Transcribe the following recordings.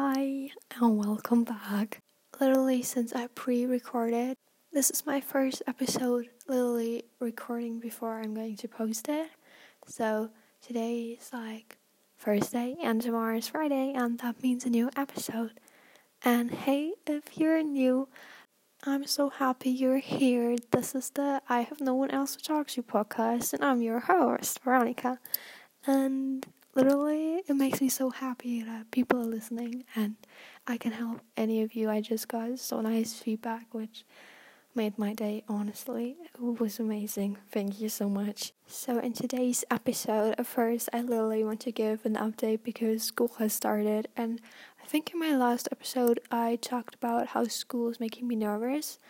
Hi, and welcome back. Literally, since I pre recorded, this is my first episode, literally recording before I'm going to post it. So, today is like Thursday, and tomorrow is Friday, and that means a new episode. And hey, if you're new, I'm so happy you're here. This is the I Have No One Else to Talk to podcast, and I'm your host, Veronica. And literally it makes me so happy that people are listening and I can help any of you. I just got so nice feedback which made my day honestly. It was amazing. Thank you so much. So in today's episode, at first I literally want to give an update because school has started and I think in my last episode I talked about how school is making me nervous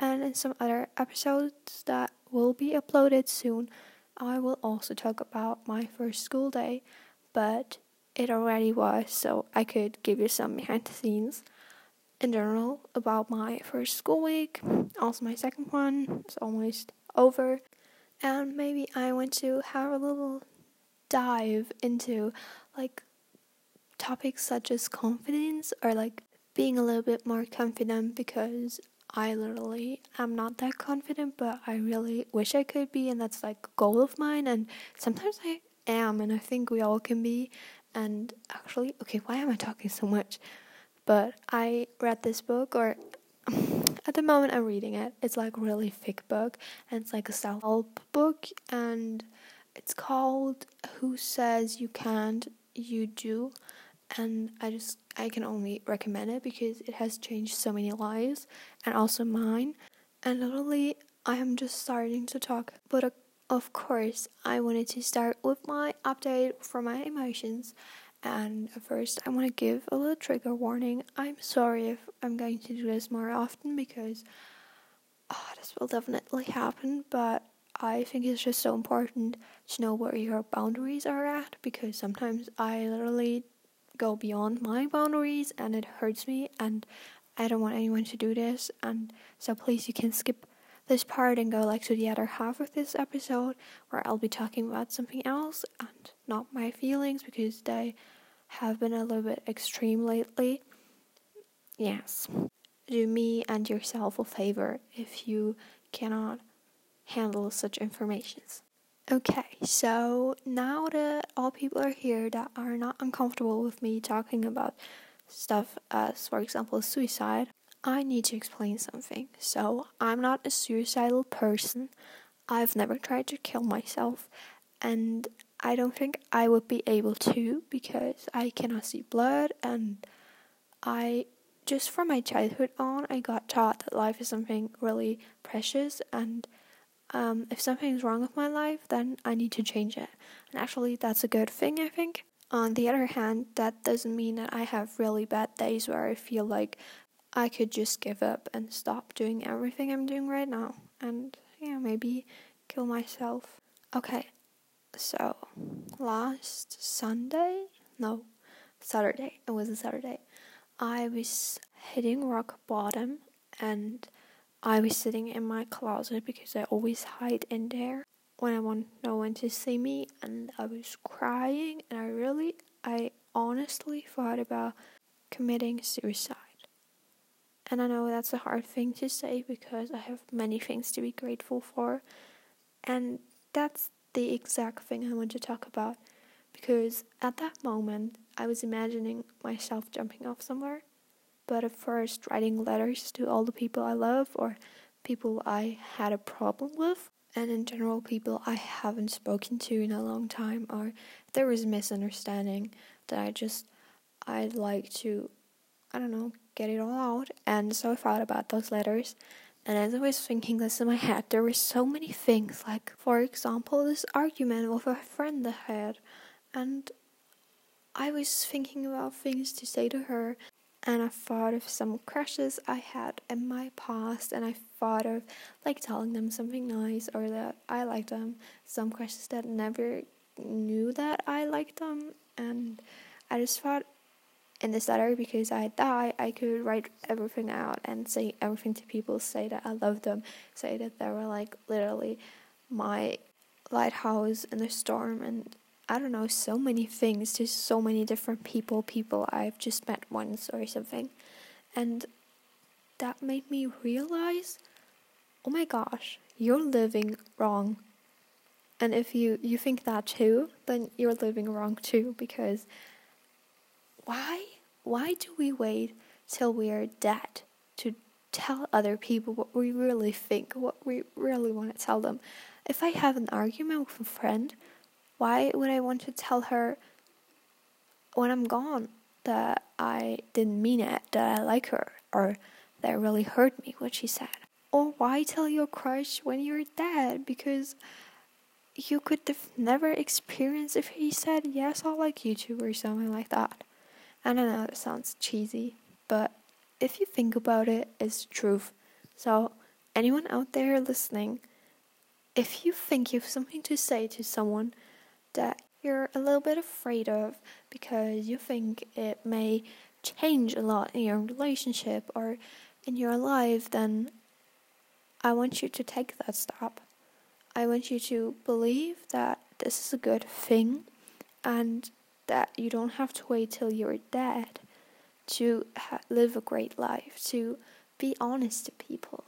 and in some other episodes that will be uploaded soon I will also talk about my first school day, but it already was, so I could give you some behind the scenes in general about my first school week. Also, my second one is almost over, and maybe I want to have a little dive into like topics such as confidence or like being a little bit more confident because I literally am not that confident, but I really wish I could be, and that's like a goal of mine. And sometimes I am, and I think we all can be. And actually, okay, why am I talking so much? But I read this book, or at the moment I'm reading it. It's like a really thick book, and it's like a self help book, and it's called "Who Says You Can't, You Do." and I just I can only recommend it because it has changed so many lives and also mine. And literally, I am just starting to talk, but uh, of course, I wanted to start with my update for my emotions. And first, I want to give a little trigger warning. I'm sorry if I'm going to do this more often because oh, this will definitely happen, but I think it's just so important to know where your boundaries are at because sometimes I literally go beyond my boundaries and it hurts me and I don't want anyone to do this and so please you can skip this part and go like to the other half of this episode where I'll be talking about something else and not my feelings because they have been a little bit extreme lately. Yes. Do me and yourself a favor if you cannot handle such informations. Okay, so now that all people are here that are not uncomfortable with me talking about stuff as, for example, suicide, I need to explain something. So, I'm not a suicidal person. I've never tried to kill myself, and I don't think I would be able to because I cannot see blood, and I just from my childhood on, I got taught that life is something really precious and um, if something's wrong with my life, then I need to change it. And actually, that's a good thing, I think. On the other hand, that doesn't mean that I have really bad days where I feel like I could just give up and stop doing everything I'm doing right now. And yeah, maybe kill myself. Okay, so last Sunday? No, Saturday. It was a Saturday. I was hitting rock bottom and I was sitting in my closet because I always hide in there when I want no one to see me and I was crying and I really I honestly thought about committing suicide. And I know that's a hard thing to say because I have many things to be grateful for. And that's the exact thing I want to talk about because at that moment I was imagining myself jumping off somewhere but at first writing letters to all the people I love or people I had a problem with, and in general, people I haven't spoken to in a long time, or there was misunderstanding that I just, I'd like to, I don't know, get it all out. And so I thought about those letters. And as I was thinking this in my head, there were so many things, like, for example, this argument with a friend I had. And I was thinking about things to say to her and I thought of some crushes I had in my past, and I thought of like telling them something nice or that I liked them. Some crushes that never knew that I liked them, and I just thought in this letter because I thought I could write everything out and say everything to people, say that I love them, say that they were like literally my lighthouse in the storm, and I don't know, so many things to so many different people, people I've just met once or something. And that made me realize oh my gosh, you're living wrong. And if you, you think that too, then you're living wrong too because why why do we wait till we are dead to tell other people what we really think, what we really want to tell them? If I have an argument with a friend, why would I want to tell her when I'm gone that I didn't mean it, that I like her, or that it really hurt me what she said? Or why tell your crush when you're dead? Because you could have never experienced if he said, Yes, I like you too, or something like that. I don't know, it sounds cheesy, but if you think about it, it's the truth. So, anyone out there listening, if you think you have something to say to someone that you're a little bit afraid of because you think it may change a lot in your relationship or in your life, then I want you to take that step. I want you to believe that this is a good thing and that you don't have to wait till you're dead to ha- live a great life, to be honest to people,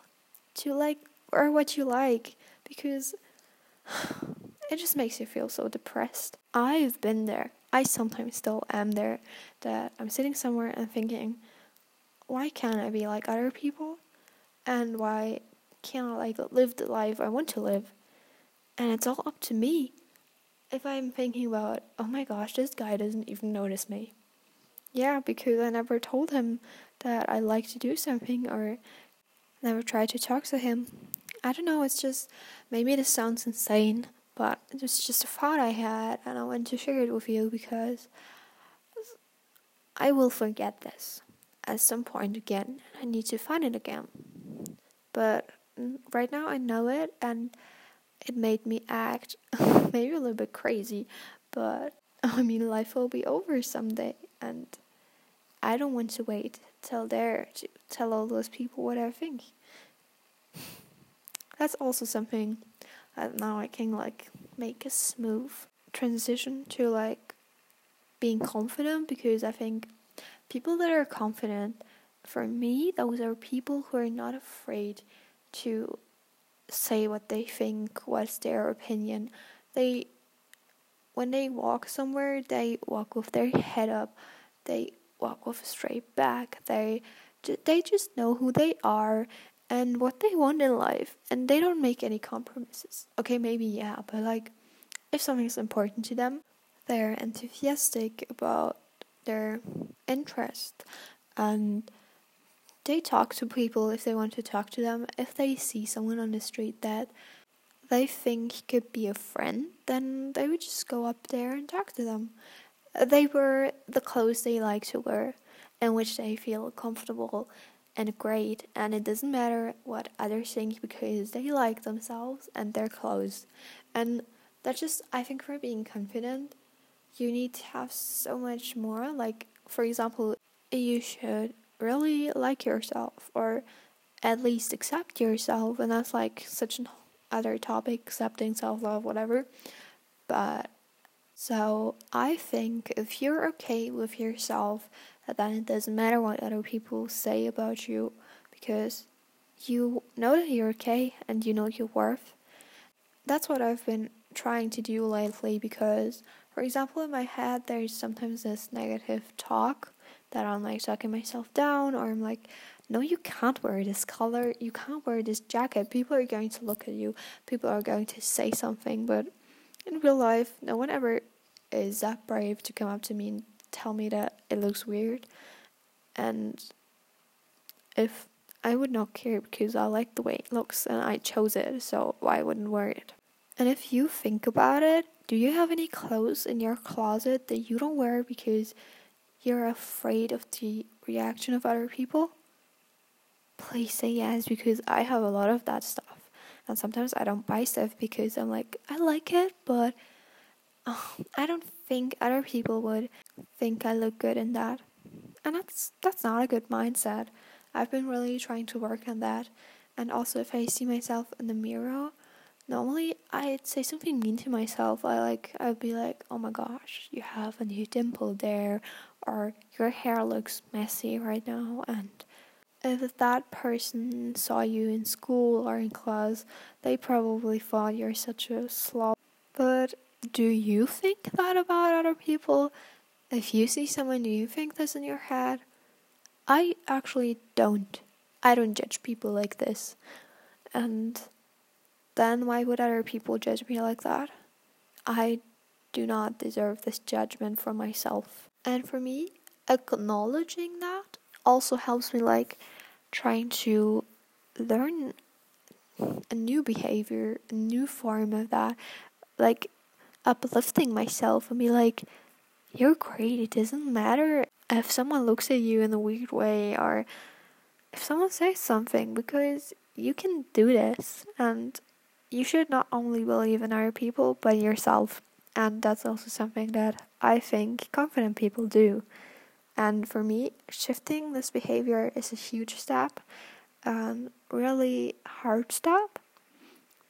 to like wear what you like because it just makes you feel so depressed. I've been there. I sometimes still am there that I'm sitting somewhere and thinking, why can't I be like other people? And why can't I like live the life I want to live? And it's all up to me. If I'm thinking about, oh my gosh, this guy doesn't even notice me. Yeah, because I never told him that I like to do something or never tried to talk to him. I don't know, it's just maybe this sounds insane, but it's just a thought I had and I want to share it with you because I will forget this at some point again. I need to find it again. But mm, right now I know it and it made me act maybe a little bit crazy, but I mean, life will be over someday, and I don't want to wait till there to tell all those people what I think. That's also something that now I can like make a smooth transition to like being confident because I think people that are confident, for me, those are people who are not afraid to say what they think, what's their opinion. They when they walk somewhere, they walk with their head up. They walk with a straight back. They they just know who they are and what they want in life, and they don't make any compromises. Okay, maybe yeah, but like if something's important to them, they're enthusiastic about their interest and they talk to people if they want to talk to them. If they see someone on the street that they think could be a friend, then they would just go up there and talk to them. They wear the clothes they like to wear, in which they feel comfortable and great, and it doesn't matter what others think because they like themselves and their clothes. And that's just, I think, for being confident, you need to have so much more. Like, for example, you should really like yourself or at least accept yourself and that's like such an other topic accepting self-love whatever. But so i think if you're okay with yourself then it doesn't matter what other people say about you because you know that you're okay and you know your worth. That's what i've been trying to do lately because for example in my head there's sometimes this negative talk that I'm like sucking myself down or I'm like, no, you can't wear this color, you can't wear this jacket. People are going to look at you, people are going to say something, but in real life, no one ever is that brave to come up to me and tell me that it looks weird. And if I would not care because I like the way it looks and I chose it, so why wouldn't wear it? And if you think about it, do you have any clothes in your closet that you don't wear because you're afraid of the reaction of other people, please say yes because I have a lot of that stuff. And sometimes I don't buy stuff because I'm like, I like it, but oh, I don't think other people would think I look good in that. And that's that's not a good mindset. I've been really trying to work on that. And also if I see myself in the mirror, normally I'd say something mean to myself. I like I'd be like, "Oh my gosh, you have a new dimple there," or "Your hair looks messy right now." And if that person saw you in school or in class, they probably thought you're such a slob. But do you think that about other people? If you see someone, do you think this in your head? I actually don't. I don't judge people like this. And then why would other people judge me like that? I do not deserve this judgment from myself. And for me, acknowledging that also helps me like trying to learn a new behavior, a new form of that, like uplifting myself and be like, you're great. It doesn't matter if someone looks at you in a weird way or if someone says something because you can do this and you should not only believe in other people but yourself. And that's also something that I think confident people do. And for me, shifting this behavior is a huge step and really hard step,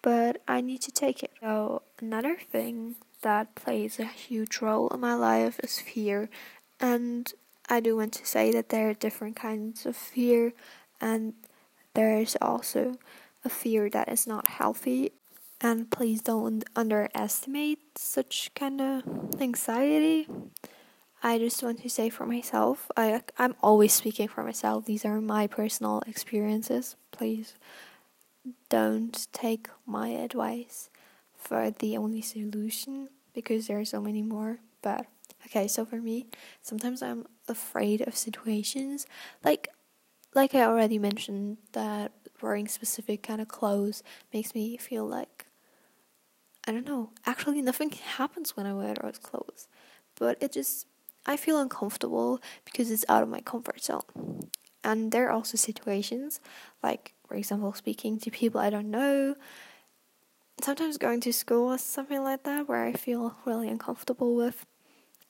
but I need to take it. So, another thing that plays a huge role in my life is fear. And I do want to say that there are different kinds of fear, and there is also a fear that is not healthy. And please don't underestimate such kind of anxiety. I just want to say for myself, I I'm always speaking for myself. These are my personal experiences. Please don't take my advice for the only solution because there are so many more. But okay, so for me, sometimes I'm afraid of situations like like I already mentioned that wearing specific kind of clothes makes me feel like I don't know. Actually, nothing happens when I wear those clothes, but it just I feel uncomfortable because it's out of my comfort zone. And there are also situations like, for example, speaking to people I don't know sometimes going to school or something like that where I feel really uncomfortable with,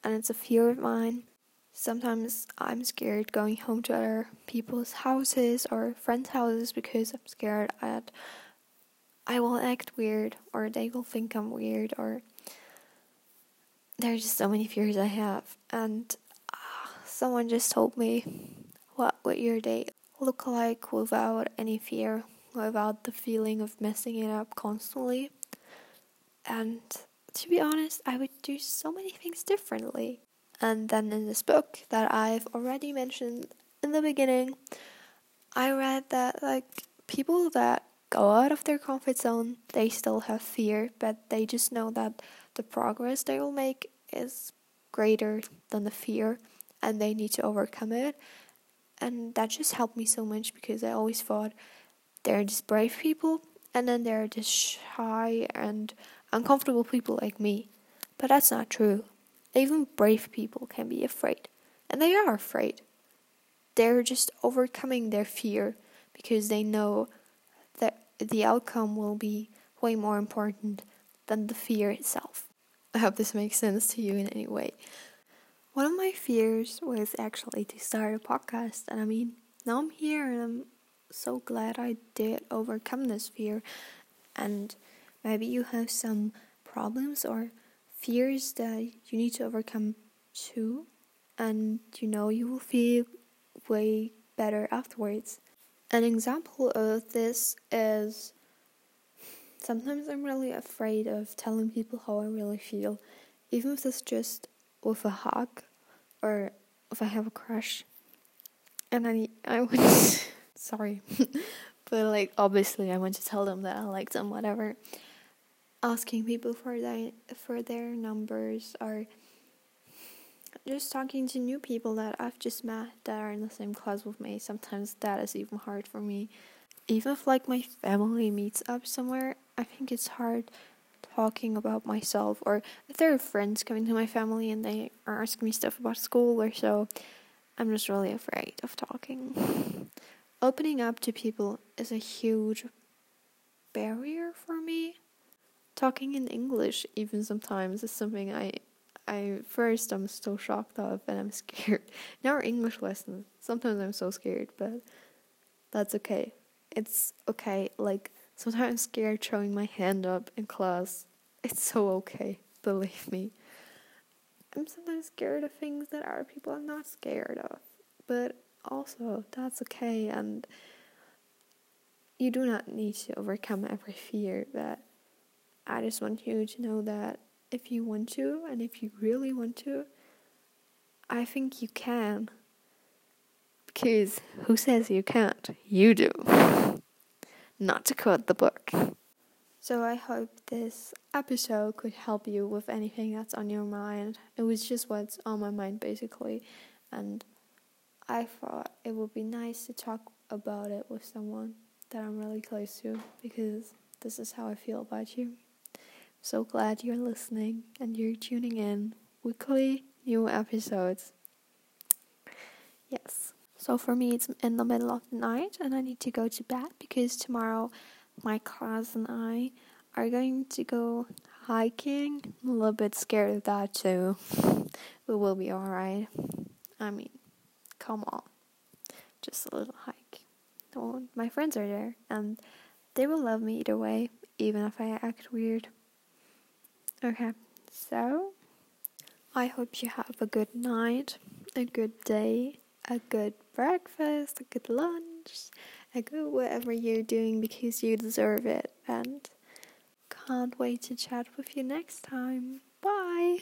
and it's a fear of mine. Sometimes I'm scared going home to other people's houses or friends' houses because I'm scared that I will act weird or they will think I'm weird or there's just so many fears I have. And uh, someone just told me what would your day look like without any fear without the feeling of messing it up constantly. And to be honest, I would do so many things differently. And then in this book that I've already mentioned in the beginning, I read that like people that go out of their comfort zone, they still have fear, but they just know that the progress they will make is greater than the fear and they need to overcome it. And that just helped me so much because I always thought there are just brave people, and then there are just shy and uncomfortable people like me. But that's not true. Even brave people can be afraid, and they are afraid. They're just overcoming their fear because they know that the outcome will be way more important than the fear itself. I hope this makes sense to you in any way. One of my fears was actually to start a podcast, and I mean, now I'm here and I'm so glad I did overcome this fear. And maybe you have some problems or fears that you need to overcome too. And you know, you will feel way better afterwards. An example of this is sometimes I'm really afraid of telling people how I really feel, even if it's just with a hug or if I have a crush. And I I would sorry. but like obviously I want to tell them that I like them, whatever. Asking people for their for their numbers or just talking to new people that I've just met that are in the same class with me. Sometimes that is even hard for me. Even if like my family meets up somewhere, I think it's hard talking about myself or if there are friends coming to my family and they are asking me stuff about school or so, I'm just really afraid of talking. opening up to people is a huge barrier for me. Talking in English, even sometimes, is something I, I first I'm still shocked of and I'm scared. Now our English lessons, sometimes I'm so scared, but that's okay. It's okay. Like Sometimes I'm scared throwing my hand up in class. It's so okay, believe me. I'm sometimes scared of things that other people are not scared of. But also, that's okay, and you do not need to overcome every fear. But I just want you to know that if you want to, and if you really want to, I think you can. Because who says you can't? You do. Not to quote the book. So I hope this episode could help you with anything that's on your mind. It was just what's on my mind basically, and I thought it would be nice to talk about it with someone that I'm really close to because this is how I feel about you. So glad you're listening and you're tuning in weekly new episodes. Yes. So for me, it's in the middle of the night and I need to go to bed because tomorrow my class and I are going to go hiking. I'm a little bit scared of that too. But we'll be alright. I mean, come on. Just a little hike. Well, my friends are there and they will love me either way, even if I act weird. Okay, so I hope you have a good night, a good day, a good breakfast, a good lunch, a good whatever you're doing because you deserve it. And can't wait to chat with you next time. Bye.